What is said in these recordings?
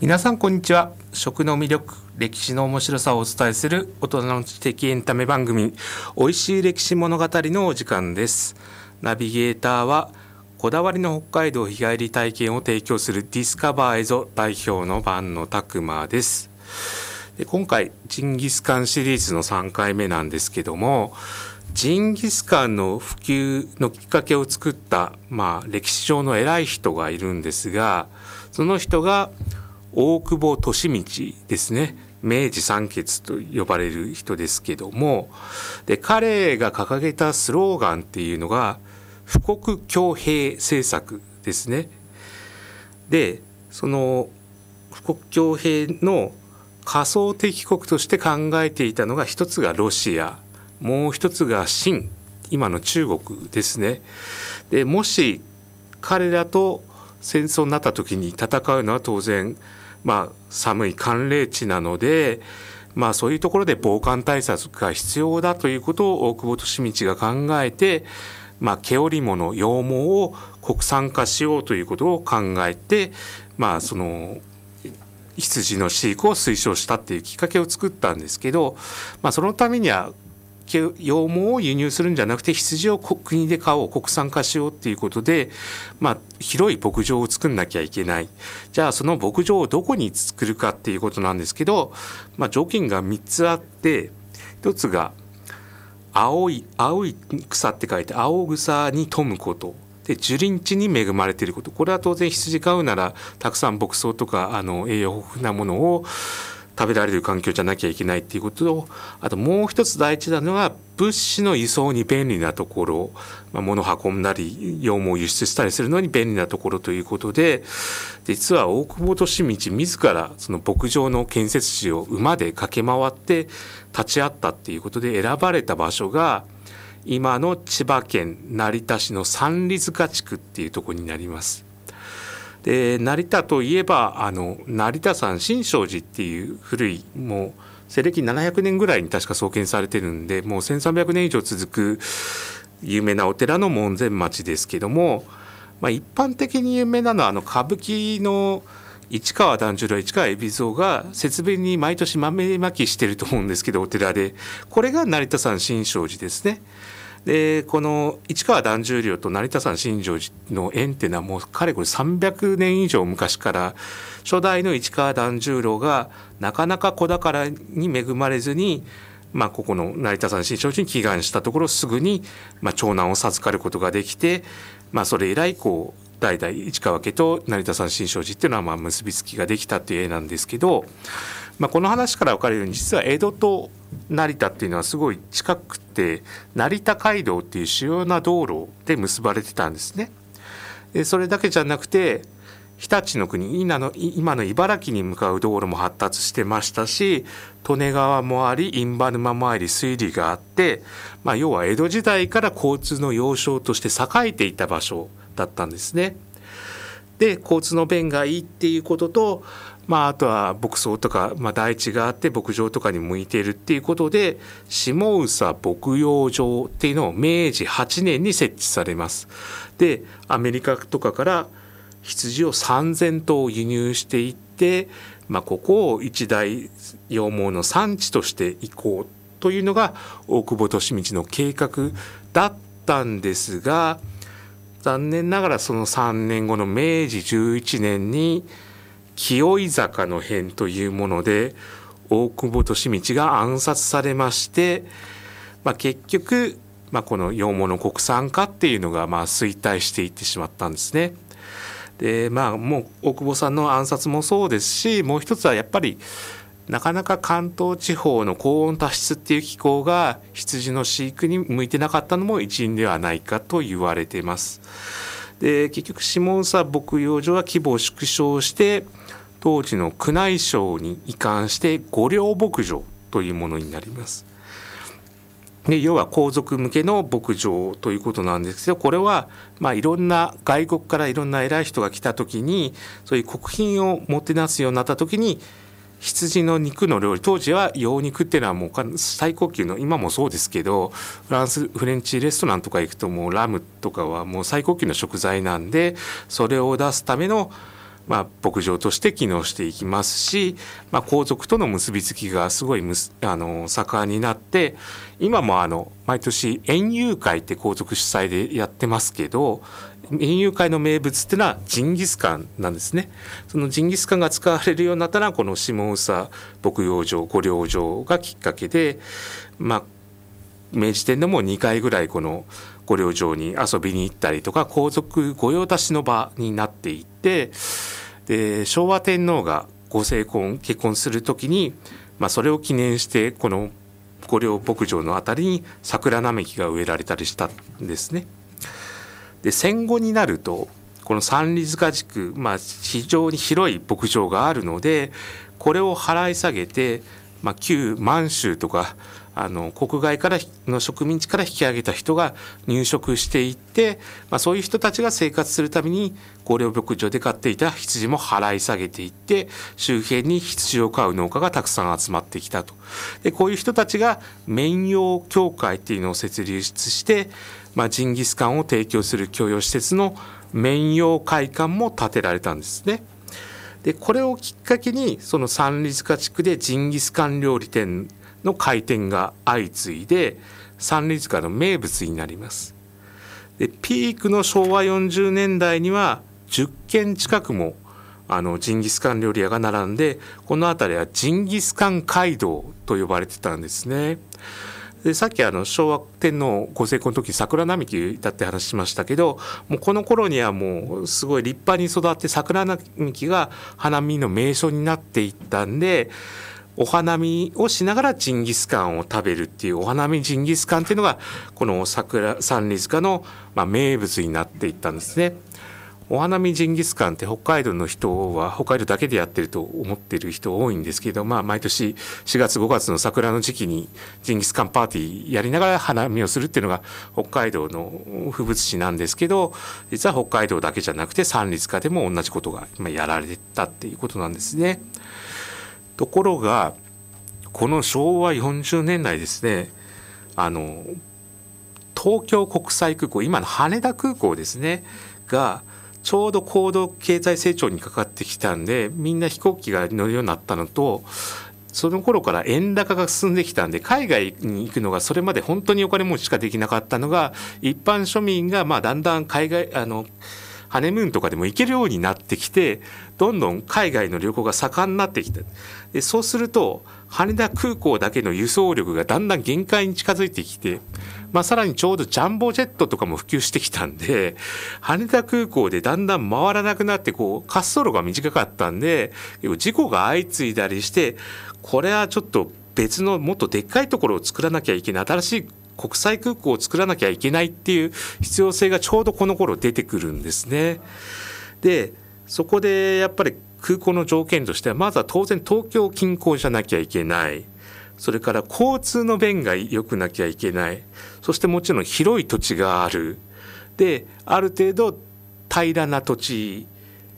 皆さんこんにちは。食の魅力歴史の面白さをお伝えする大人の知的エンタメ番組美味しい歴史物語のお時間です。ナビゲーターはこだわりの北海道日帰り体験を提供する Discover EZO 代表の番野拓馬です。で今回ジンギスカンシリーズの3回目なんですけどもジンギスカンの普及のきっかけを作った、まあ、歴史上の偉い人がいるんですがその人が大久保利通ですね明治三傑と呼ばれる人ですけどもで彼が掲げたスローガンっていうのが富国強兵政策ですね。でその富国強兵の仮想敵国として考えていたのが一つがロシアもう一つが清今の中国ですね。でもし彼らと戦争になった時に戦うのは当然まあ寒い寒冷地なのでまあそういうところで防寒対策が必要だということを大久保利通が考えてまあ、毛織物羊毛を国産化しようということを考えて、まあ、その羊の飼育を推奨したっていうきっかけを作ったんですけど、まあ、そのためには羊毛を輸入するんじゃなくて羊を国で買おう国産化しようっていうことで、まあ、広い牧場を作んなきゃいけない。じゃあその牧場をどこに作るかっていうことなんですけど、まあ、条件が3つあって1つが青い青い草って書いて青草に富むこと。で樹林地に恵まれていること。これは当然羊飼うならたくさん牧草とかあの栄養豊富なものを食べられる環境じゃなきゃいけないっていうこととあともう一つ大事なのは物資の輸送に便利なところ、まあ、物運んだり羊毛を輸出したりするのに便利なところということで実は大久保利通自らその牧場の建設地を馬で駆け回って立ち会ったっていうことで選ばれた場所が今の千葉県成田市の三里塚地区っていうとこになります。で成田といえばあの成田山新勝寺っていう古いもう西暦700年ぐらいに確か創建されてるんでもう1300年以上続く有名なお寺の門前町ですけども、まあ、一般的に有名なのはあの歌舞伎の市川團十郎市川海老蔵が節分に毎年豆まきしてると思うんですけどお寺でこれが成田山新勝寺ですね。でこの市川團十郎と成田山新勝寺の縁っていうのはもうかれこれ300年以上昔から初代の市川團十郎がなかなか子宝に恵まれずに、まあ、ここの成田山新勝寺に祈願したところすぐに、まあ、長男を授かることができて、まあ、それ以来こう代々市川家と成田山新勝寺っていうのはまあ結びつきができたっていう絵なんですけど、まあ、この話から分かるように実は江戸と成田っていうのはすごい近くて成田街道っていう主要な道路で結ばれてたんですね。でそれだけじゃなくて日立の国今の今の茨城に向かう道路も発達してましたし利根川もあり印旛沼もあり水利があって、まあ、要は江戸時代から交通の要衝として栄えていた場所だったんですね。で交通の便がいいっていうこととまあ、あとは牧草とか、まあ、大地があって牧場とかに向いているっていうことで下総牧羊場っていうのを明治8年に設置されます。でアメリカとかから羊を3,000頭輸入していって、まあ、ここを一大羊毛の産地としていこうというのが大久保利通の計画だったんですが残念ながらその3年後の明治11年に清井坂の変というもので大久保利通が暗殺されまして、まあ、結局、まあ、この羊毛の国産化っていうのがまあ衰退していってしまったんですね。でまあもう大久保さんの暗殺もそうですしもう一つはやっぱりなかなか関東地方の高温多湿っていう気候が羊の飼育に向いてなかったのも一因ではないかと言われています。で結局下総牧羊場は規模を縮小して当時の宮内省に移管して御陵牧場というものになります。で要は皇族向けの牧場ということなんですけどこれはまあいろんな外国からいろんな偉い人が来た時にそういう国賓をもてなすようになった時に羊の肉の料理当時は羊肉っていうのはもう最高級の今もそうですけどフランスフレンチレストランとか行くともうラムとかはもう最高級の食材なんでそれを出すためのまあ、牧場として機能していきますし、まあ、皇族との結びつきがすごいむあの盛んになって今もあの毎年園遊会って皇族主催でやってますけど園遊会の名物ってのはジンギスカンなんですね。そのジンギスカンが使われるようになったのはこの下総牧羊場御陵場がきっかけでまあ明治天皇も2回ぐらいこの御陵城に遊びに行ったりとか皇族御用達の場になっていってで昭和天皇がご成婚結婚する時に、まあ、それを記念してこの御陵牧場の辺りに桜並木が植えられたりしたんですね。で戦後になるとこの三里塚地区、まあ、非常に広い牧場があるのでこれを払い下げて、まあ、旧満州とかあの国外からの植民地から引き上げた人が入植していって、まあ、そういう人たちが生活するために高陵牧場で飼っていた羊も払い下げていって周辺に羊を飼う農家がたくさん集まってきたと。でこういう人たちが綿養協会っていうのを設立して、まあ、ジンギスカンを提供する共用施設の綿養会館も建てられたんですね。でこれをきっかけにその三里塚地区でジンギスカン料理店の開店が相次いで三里塚の名物になりますでピークの昭和40年代には10軒近くもあのジンギスカン料理屋が並んでこの辺りはジンギスカン街道と呼ばれてたんですね。でさっきあの昭和天皇ご成婚の時桜並木だって話しましたけどもうこの頃にはもうすごい立派に育って桜並木が花見の名所になっていったんでお花見をしながらジンギスカンを食べるっていうお花見ジンギスカンっていうのがこの桜三里塚のま名物になっていったんですね。お花見ジンギスカンって北海道の人は北海道だけでやってると思ってる人多いんですけど、まあ、毎年4月5月の桜の時期にジンギスカンパーティーやりながら花見をするっていうのが北海道の風物詩なんですけど実は北海道だけじゃなくて三里塚でも同じことが今やられたっていうことなんですね。ところがこの昭和40年代ですねあの東京国際空港今の羽田空港ですねがちょうど高度経済成長にかかってきたんでみんな飛行機が乗るようになったのとその頃から円高が進んできたんで海外に行くのがそれまで本当にお金持ちしかできなかったのが一般庶民がまあだんだん海外あのハネムーンとかでも行けるようになってきてどんどん海外の旅行が盛んになってきたでそうすると羽田空港だけの輸送力がだんだん限界に近づいてきて、まあ、さらにちょうどジャンボジェットとかも普及してきたんで羽田空港でだんだん回らなくなってこう滑走路が短かったんで事故が相次いだりしてこれはちょっと別のもっとでっかいところを作らなきゃいけない新しい国際空港を作らなきゃいけないっていう必要性がちょうどこの頃出てくるんですね。でそこでやっぱり空港の条件としてはまずは当然東京近郊じゃなきゃいけない。それから交通の便が良くなきゃいけない。そしてもちろん広い土地がある。である程度平らな土地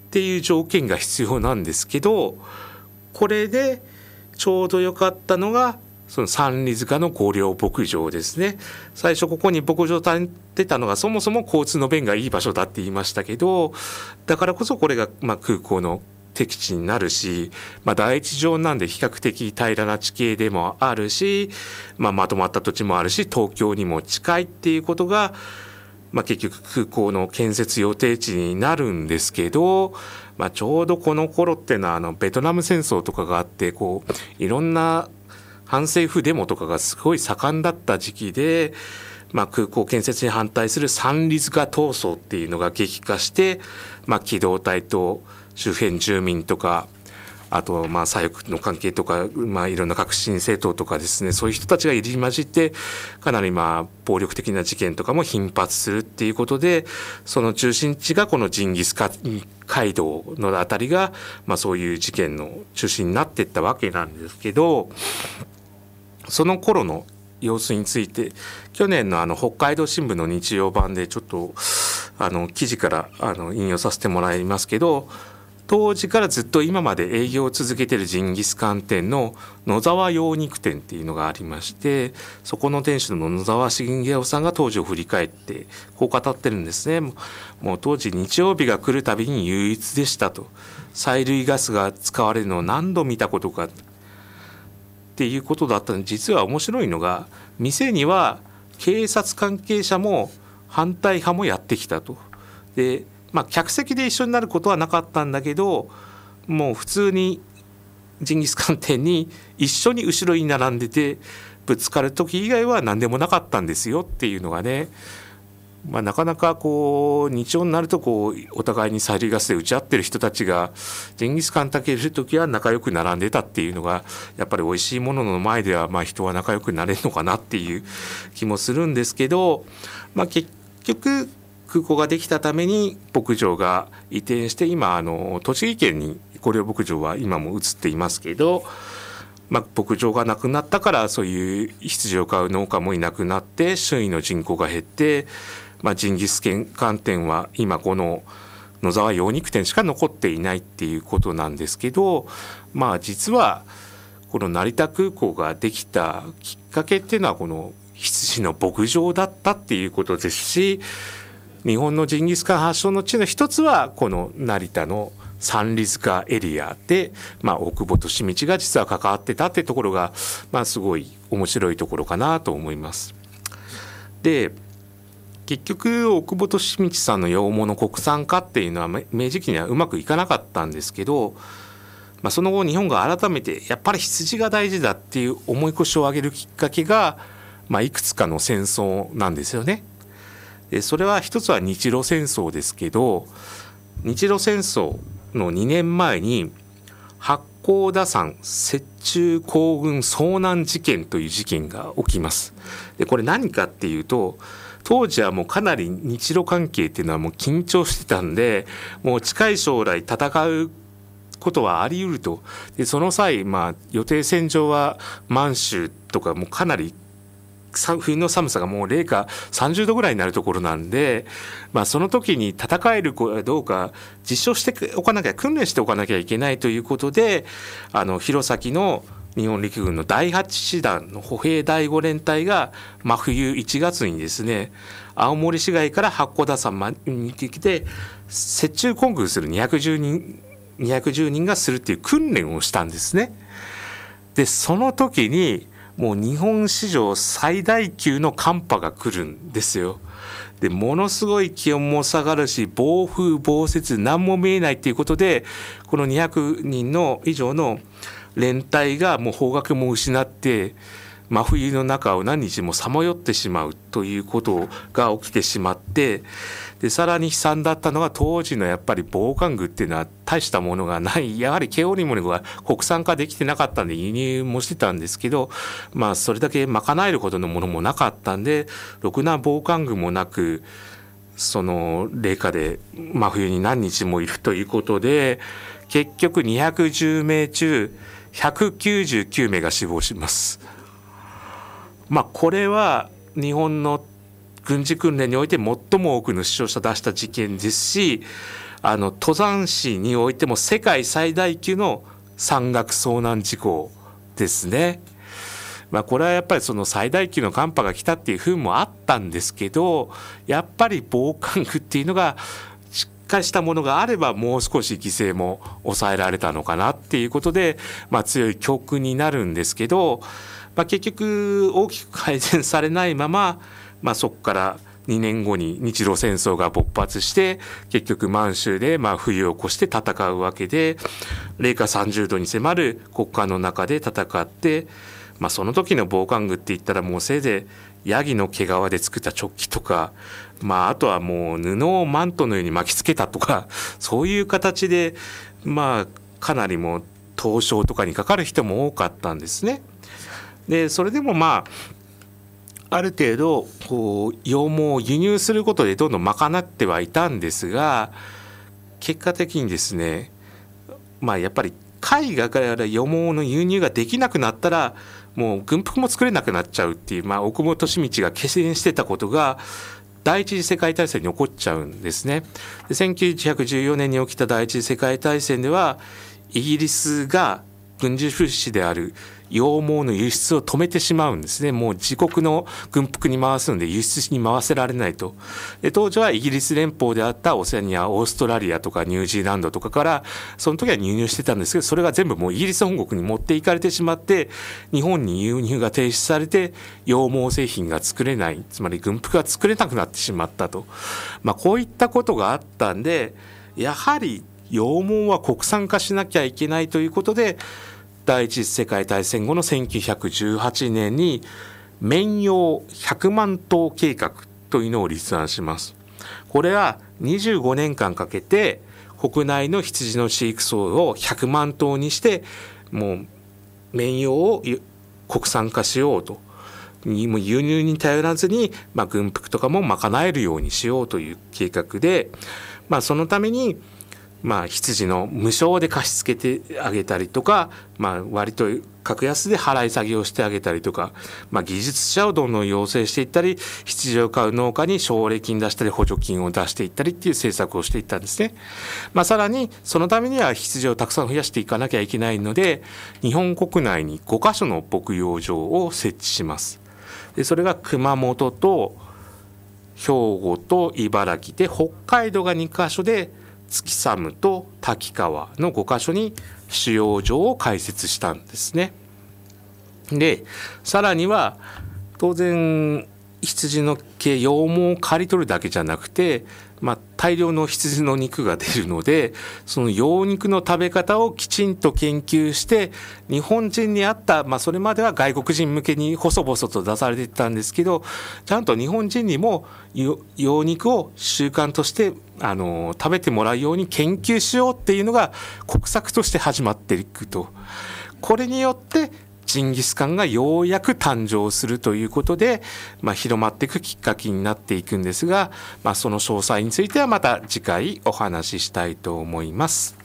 っていう条件が必要なんですけどこれでちょうど良かったのがその三里塚の御陵牧場ですね。最初ここに牧場を建てたのがそもそも交通の便がいい場所だって言いましたけどだからこそこれがま空港の敵地になるし、まあ、第一条なんで比較的平らな地形でもあるし、まあ、まとまった土地もあるし東京にも近いっていうことが、まあ、結局空港の建設予定地になるんですけど、まあ、ちょうどこの頃っていうのはあのベトナム戦争とかがあってこういろんな反政府デモとかがすごい盛んだった時期で、まあ、空港建設に反対する三里塚闘争っていうのが激化して、まあ、機動隊と周辺住民とかあとまあ左翼の関係とか、まあ、いろんな革新政党とかですねそういう人たちが入り混じってかなりまあ暴力的な事件とかも頻発するっていうことでその中心地がこのジンギスカ街道の辺りが、まあ、そういう事件の中心になっていったわけなんですけどその頃の様子について去年のあの北海道新聞の日曜版でちょっとあの記事からあの引用させてもらいますけど当時からずっと今まで営業を続けてるジンギスカン店の野沢洋肉店っていうのがありましてそこの店主の野沢茂雄さんが当時を振り返ってこう語ってるんですね。もう当時日曜日が来るたびに唯一でしたと。催涙ガスが使われるのを何度見たことかっていうことだったので実は面白いのが店には警察関係者も反対派もやってきたと。でまあ、客席で一緒になることはなかったんだけどもう普通にジンギスカン店に一緒に後ろに並んでてぶつかる時以外は何でもなかったんですよっていうのがね、まあ、なかなかこう日曜になるとこうお互いに催涙ガスで打ち合ってる人たちがジンギスカン炊ける時は仲良く並んでたっていうのがやっぱり美味しいものの前ではまあ人は仲良くなれるのかなっていう気もするんですけど、まあ、結局空港ができたために牧場が移転して今あの栃木県に高陵牧場は今も移っていますけど、まあ、牧場がなくなったからそういう羊を飼う農家もいなくなって周囲の人口が減って、まあ、ジンギスカン店は今この野沢洋肉店しか残っていないっていうことなんですけどまあ実はこの成田空港ができたきっかけっていうのはこの羊の牧場だったっていうことですし日本のジンギスカン発祥の地の一つはこの成田の三里塚エリアで、まあ、大久保利通が実は関わってたってところが、まあ、すごい面白いところかなと思います。で結局大久保利通さんの洋物国産化っていうのは明治期にはうまくいかなかったんですけど、まあ、その後日本が改めてやっぱり羊が大事だっていう思い越しを上げるきっかけが、まあ、いくつかの戦争なんですよね。でそれは一つは日露戦争ですけど日露戦争の2年前に八甲田山雪中行軍遭難事件という事件が起きます。でこれ何かっていうと当時はもうかなり日露関係っていうのはもう緊張してたんでもう近い将来戦うことはあり得ると。でその際、まあ、予定戦場は満州とかもかなり冬の寒さがもう零下30度ぐらいになるところなんで、まあ、その時に戦えるかどうか実証しておかなきゃ訓練しておかなきゃいけないということであの弘前の日本陸軍の第8師団の歩兵第5連隊が真冬1月にですね青森市街から八甲田山に来てきて雪中行軍する210人210人がするっていう訓練をしたんですね。でその時にもう日本史上最大級の寒波が来るんですよ。でものすごい気温も下がるし暴風暴雪何も見えないっていうことでこの200人の以上の連隊がもう方角も失って真冬の中を何日もさまよってしまうということが起きてしまってでさらに悲惨だったのが当時のやっぱり防寒具っていうのは大したものがない。やはり毛織物が国産化できてなかったんで輸入もしてたんですけどまあそれだけ賄えるほどのものもなかったんでろくな防寒具もなくその冷夏で真冬に何日もいるということで結局210名中199名が死亡します。まあ、これは日本の軍事訓練において最も多くの死傷者出した事件ですしあの登山史においても世界最大級の山岳遭難事故ですね。まあ、これはやっぱりその最大級の寒波が来たっていう風もあったんですけどやっぱり防寒具っていうのがしっかりしたものがあればもう少し犠牲も抑えられたのかなっていうことで、まあ、強い教訓になるんですけどまあ、結局大きく改善されないまま、まあ、そこから2年後に日露戦争が勃発して結局満州でま冬を越して戦うわけで零下30度に迫る国家の中で戦って、まあ、その時の防寒具って言ったらもうせいぜいヤギの毛皮で作ったチョッキとか、まあ、あとはもう布をマントのように巻きつけたとか そういう形でまあかなりもう凍傷とかにかかる人も多かったんですね。でそれでもまあある程度こう羊毛を輸入することでどんどん賄ってはいたんですが結果的にですねまあやっぱり海外から羊毛の輸入ができなくなったらもう軍服も作れなくなっちゃうっていう、まあ、奥本利道が懸念してたことが第一次世界大戦に起こっちゃうんですね。で1914年に起きた第一次世界大戦ではイギリスが軍事物資である羊毛の輸出を止めてしまうんですね。もう自国の軍服に回すので輸出に回せられないと。で当時はイギリス連邦であったオセアニアオーストラリアとかニュージーランドとかからその時は輸入してたんですけどそれが全部もうイギリス本国に持っていかれてしまって日本に輸入が停止されて羊毛製品が作れないつまり軍服が作れなくなってしまったと、まあ、こういったことがあったんでやはり羊毛は国産化しなきゃいけないということで第一次世界大戦後の1918年に綿羊100万頭計画というのを立案します。これは25年間かけて国内の羊の飼育層を100万頭にしてもう綿羊を国産化しようと輸入に頼らずに、まあ、軍服とかも賄えるようにしようという計画で、まあ、そのためにまあ、羊の無償で貸し付けてあげたりとか、まあ、割と格安で払い下げをしてあげたりとか、まあ、技術者をどんどん養成していったり羊を飼う農家に奨励金出したり補助金を出していったりっていう政策をしていったんですね。まあ、さらにそのためには羊をたくさん増やしていかなきゃいけないので日本国内に5か所の牧羊場を設置します。でそれが熊本と兵庫と茨城で北海道が2か所で月寒と滝川の5箇所に収容所を開設したんですね。でさらには当然羊の毛羊毛を刈り取るだけじゃなくてまあ、大量の羊の肉が出るのでその羊肉の食べ方をきちんと研究して日本人に合った、まあ、それまでは外国人向けに細々と出されてたんですけどちゃんと日本人にも羊肉を習慣としてあの食べてもらうように研究しようっていうのが国策として始まっていくと。これによってジンギスカンがようやく誕生するということで、まあ、広まっていくきっかけになっていくんですが、まあ、その詳細についてはまた次回お話ししたいと思います。